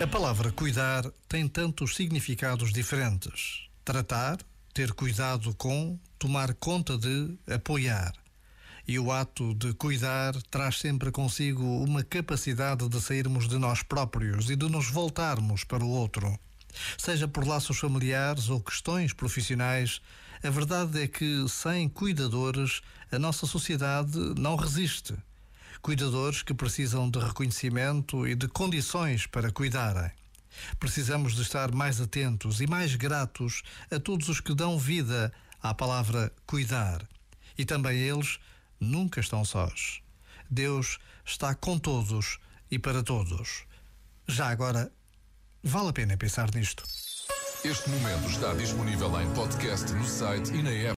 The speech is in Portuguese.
A palavra cuidar tem tantos significados diferentes. Tratar, ter cuidado com, tomar conta de, apoiar. E o ato de cuidar traz sempre consigo uma capacidade de sairmos de nós próprios e de nos voltarmos para o outro. Seja por laços familiares ou questões profissionais, a verdade é que sem cuidadores a nossa sociedade não resiste cuidadores que precisam de reconhecimento e de condições para cuidarem. Precisamos de estar mais atentos e mais gratos a todos os que dão vida à palavra cuidar. E também eles nunca estão sós. Deus está com todos e para todos. Já agora, vale a pena pensar nisto. Este momento está disponível em podcast no site e na app.